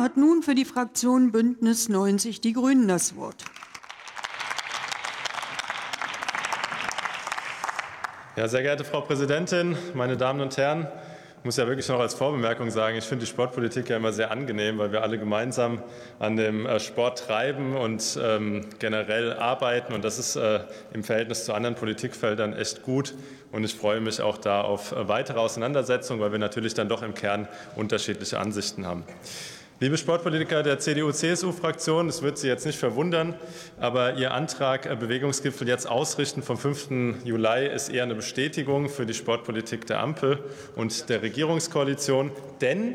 Hat nun für die Fraktion Bündnis 90 Die Grünen das Wort. Ja, sehr geehrte Frau Präsidentin, meine Damen und Herren! Ich muss ja wirklich noch als Vorbemerkung sagen, ich finde die Sportpolitik ja immer sehr angenehm, weil wir alle gemeinsam an dem äh, Sport treiben und ähm, generell arbeiten. Und das ist äh, im Verhältnis zu anderen Politikfeldern echt gut. Und ich freue mich auch da auf äh, weitere Auseinandersetzungen, weil wir natürlich dann doch im Kern unterschiedliche Ansichten haben. Liebe Sportpolitiker der CDU-CSU-Fraktion, es wird Sie jetzt nicht verwundern, aber Ihr Antrag äh, Bewegungsgipfel jetzt ausrichten vom 5. Juli ist eher eine Bestätigung für die Sportpolitik der Ampel und der Regierungskoalition. Denn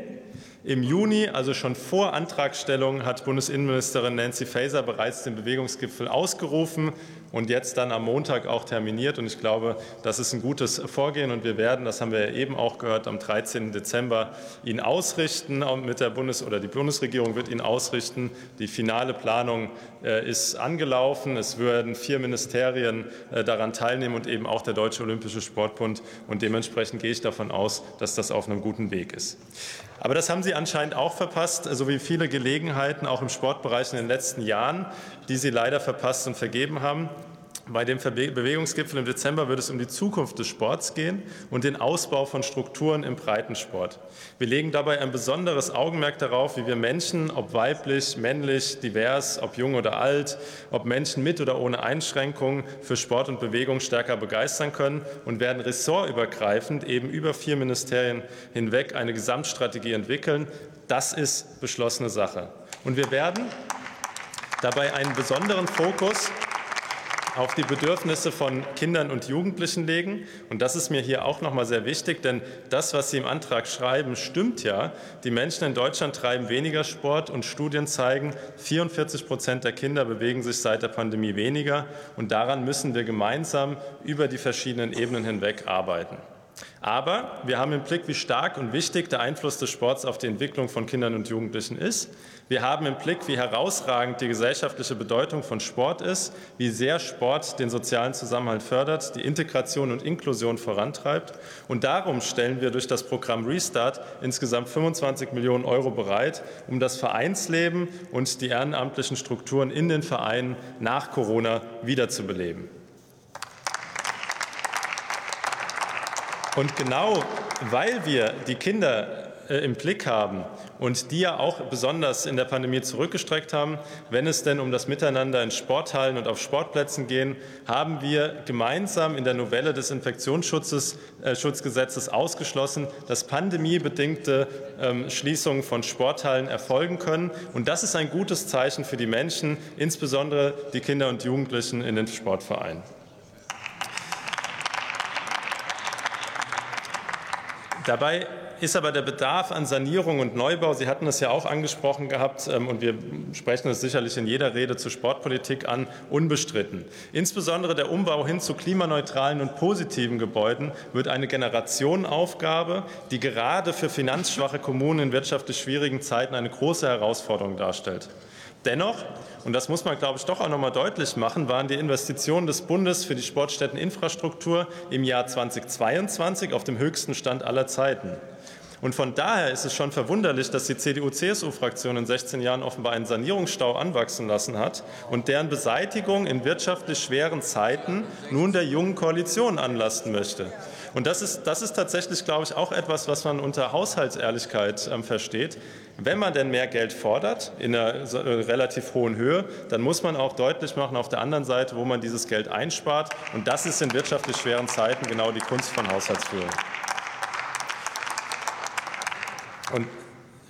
im Juni, also schon vor Antragstellung, hat Bundesinnenministerin Nancy Faeser bereits den Bewegungsgipfel ausgerufen und jetzt dann am Montag auch terminiert. Und ich glaube, das ist ein gutes Vorgehen. Und wir werden, das haben wir eben auch gehört, am 13. Dezember ihn ausrichten. Mit der Bundes- oder die Bundesregierung wird ihn ausrichten. Die finale Planung äh, ist angelaufen. Es werden vier Ministerien äh, daran teilnehmen und eben auch der Deutsche Olympische Sportbund. Und dementsprechend gehe ich davon aus, dass das auf einem guten Weg ist. Aber das haben Sie anscheinend auch verpasst, so wie viele Gelegenheiten auch im Sportbereich in den letzten Jahren, die Sie leider verpasst und vergeben haben. Bei dem Bewegungsgipfel im Dezember wird es um die Zukunft des Sports gehen und den Ausbau von Strukturen im Breitensport. Wir legen dabei ein besonderes Augenmerk darauf, wie wir Menschen, ob weiblich, männlich, divers, ob jung oder alt, ob Menschen mit oder ohne Einschränkungen für Sport und Bewegung stärker begeistern können und werden ressortübergreifend eben über vier Ministerien hinweg eine Gesamtstrategie entwickeln. Das ist beschlossene Sache. Und wir werden dabei einen besonderen Fokus auf die Bedürfnisse von Kindern und Jugendlichen legen. Und das ist mir hier auch noch mal sehr wichtig, denn das, was Sie im Antrag schreiben, stimmt ja. Die Menschen in Deutschland treiben weniger Sport und Studien zeigen, 44 Prozent der Kinder bewegen sich seit der Pandemie weniger. Und daran müssen wir gemeinsam über die verschiedenen Ebenen hinweg arbeiten. Aber wir haben im Blick, wie stark und wichtig der Einfluss des Sports auf die Entwicklung von Kindern und Jugendlichen ist. Wir haben im Blick, wie herausragend die gesellschaftliche Bedeutung von Sport ist, wie sehr Sport den sozialen Zusammenhalt fördert, die Integration und Inklusion vorantreibt. Und darum stellen wir durch das Programm Restart insgesamt 25 Millionen Euro bereit, um das Vereinsleben und die ehrenamtlichen Strukturen in den Vereinen nach Corona wiederzubeleben. Und genau weil wir die Kinder äh, im Blick haben und die ja auch besonders in der Pandemie zurückgestreckt haben, wenn es denn um das Miteinander in Sporthallen und auf Sportplätzen gehen, haben wir gemeinsam in der Novelle des Infektionsschutzgesetzes äh, ausgeschlossen, dass pandemiebedingte ähm, Schließungen von Sporthallen erfolgen können. Und das ist ein gutes Zeichen für die Menschen, insbesondere die Kinder und Jugendlichen in den Sportvereinen. Dabei ist aber der Bedarf an Sanierung und Neubau, Sie hatten es ja auch angesprochen gehabt, ähm, und wir sprechen es sicherlich in jeder Rede zur Sportpolitik an, unbestritten. Insbesondere der Umbau hin zu klimaneutralen und positiven Gebäuden wird eine Generationenaufgabe, die gerade für finanzschwache Kommunen in wirtschaftlich schwierigen Zeiten eine große Herausforderung darstellt. Dennoch, und das muss man, glaube ich, doch auch noch mal deutlich machen, waren die Investitionen des Bundes für die Sportstätteninfrastruktur im Jahr 2022 auf dem höchsten Stand aller Zeiten. Und von daher ist es schon verwunderlich, dass die CDU-CSU-Fraktion in 16 Jahren offenbar einen Sanierungsstau anwachsen lassen hat und deren Beseitigung in wirtschaftlich schweren Zeiten nun der jungen Koalition anlasten möchte. Und das ist, das ist tatsächlich, glaube ich, auch etwas, was man unter Haushaltsehrlichkeit äh, versteht. Wenn man denn mehr Geld fordert, in einer äh, relativ hohen Höhe, dann muss man auch deutlich machen auf der anderen Seite, wo man dieses Geld einspart. Und das ist in wirtschaftlich schweren Zeiten genau die Kunst von Haushaltsführung. Und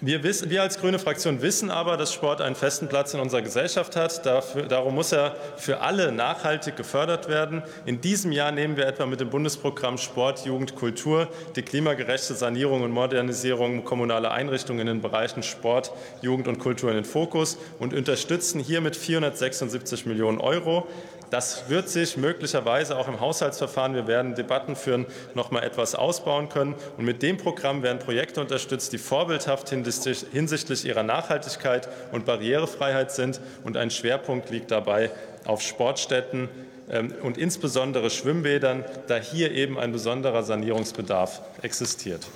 wir, wissen, wir, als grüne Fraktion wissen aber, dass Sport einen festen Platz in unserer Gesellschaft hat. Dafür, darum muss er für alle nachhaltig gefördert werden. In diesem Jahr nehmen wir etwa mit dem Bundesprogramm Sport, Jugend, Kultur die klimagerechte Sanierung und Modernisierung kommunaler Einrichtungen in den Bereichen Sport, Jugend und Kultur in den Fokus und unterstützen hiermit 476 Millionen Euro. Das wird sich möglicherweise auch im Haushaltsverfahren, wir werden Debatten führen, noch mal etwas ausbauen können. Und mit dem Programm werden Projekte unterstützt, die vorbildhaft hinsichtlich ihrer Nachhaltigkeit und Barrierefreiheit sind. Und ein Schwerpunkt liegt dabei auf Sportstätten ähm, und insbesondere Schwimmbädern, da hier eben ein besonderer Sanierungsbedarf existiert.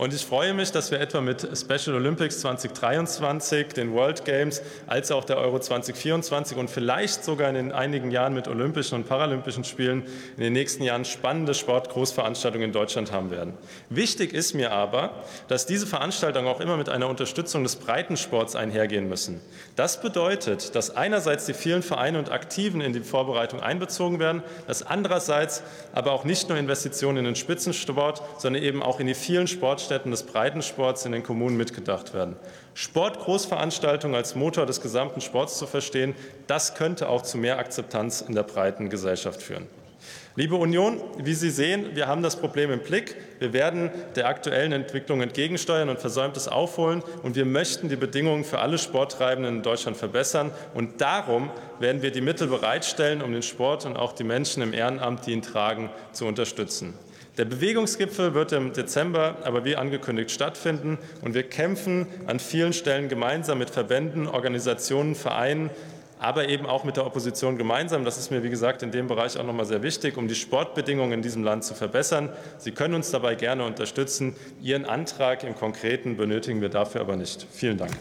Und ich freue mich, dass wir etwa mit Special Olympics 2023, den World Games, als auch der Euro 2024 und vielleicht sogar in einigen Jahren mit Olympischen und Paralympischen Spielen in den nächsten Jahren spannende Sportgroßveranstaltungen in Deutschland haben werden. Wichtig ist mir aber, dass diese Veranstaltungen auch immer mit einer Unterstützung des Breitensports einhergehen müssen. Das bedeutet, dass einerseits die vielen Vereine und Aktiven in die Vorbereitung einbezogen werden, dass andererseits aber auch nicht nur Investitionen in den Spitzensport, sondern eben auch in die vielen Sportstätten des Breitensports in den Kommunen mitgedacht werden. Sportgroßveranstaltungen als Motor des gesamten Sports zu verstehen, das könnte auch zu mehr Akzeptanz in der breiten Gesellschaft führen. Liebe Union, wie Sie sehen, wir haben das Problem im Blick. Wir werden der aktuellen Entwicklung entgegensteuern und Versäumtes aufholen. Und wir möchten die Bedingungen für alle Sporttreibenden in Deutschland verbessern. Und darum werden wir die Mittel bereitstellen, um den Sport und auch die Menschen im Ehrenamt, die ihn tragen, zu unterstützen. Der Bewegungsgipfel wird im Dezember aber wie angekündigt stattfinden. Und wir kämpfen an vielen Stellen gemeinsam mit Verbänden, Organisationen, Vereinen, aber eben auch mit der Opposition gemeinsam. Das ist mir, wie gesagt, in dem Bereich auch noch mal sehr wichtig, um die Sportbedingungen in diesem Land zu verbessern. Sie können uns dabei gerne unterstützen. Ihren Antrag im Konkreten benötigen wir dafür aber nicht. Vielen Dank.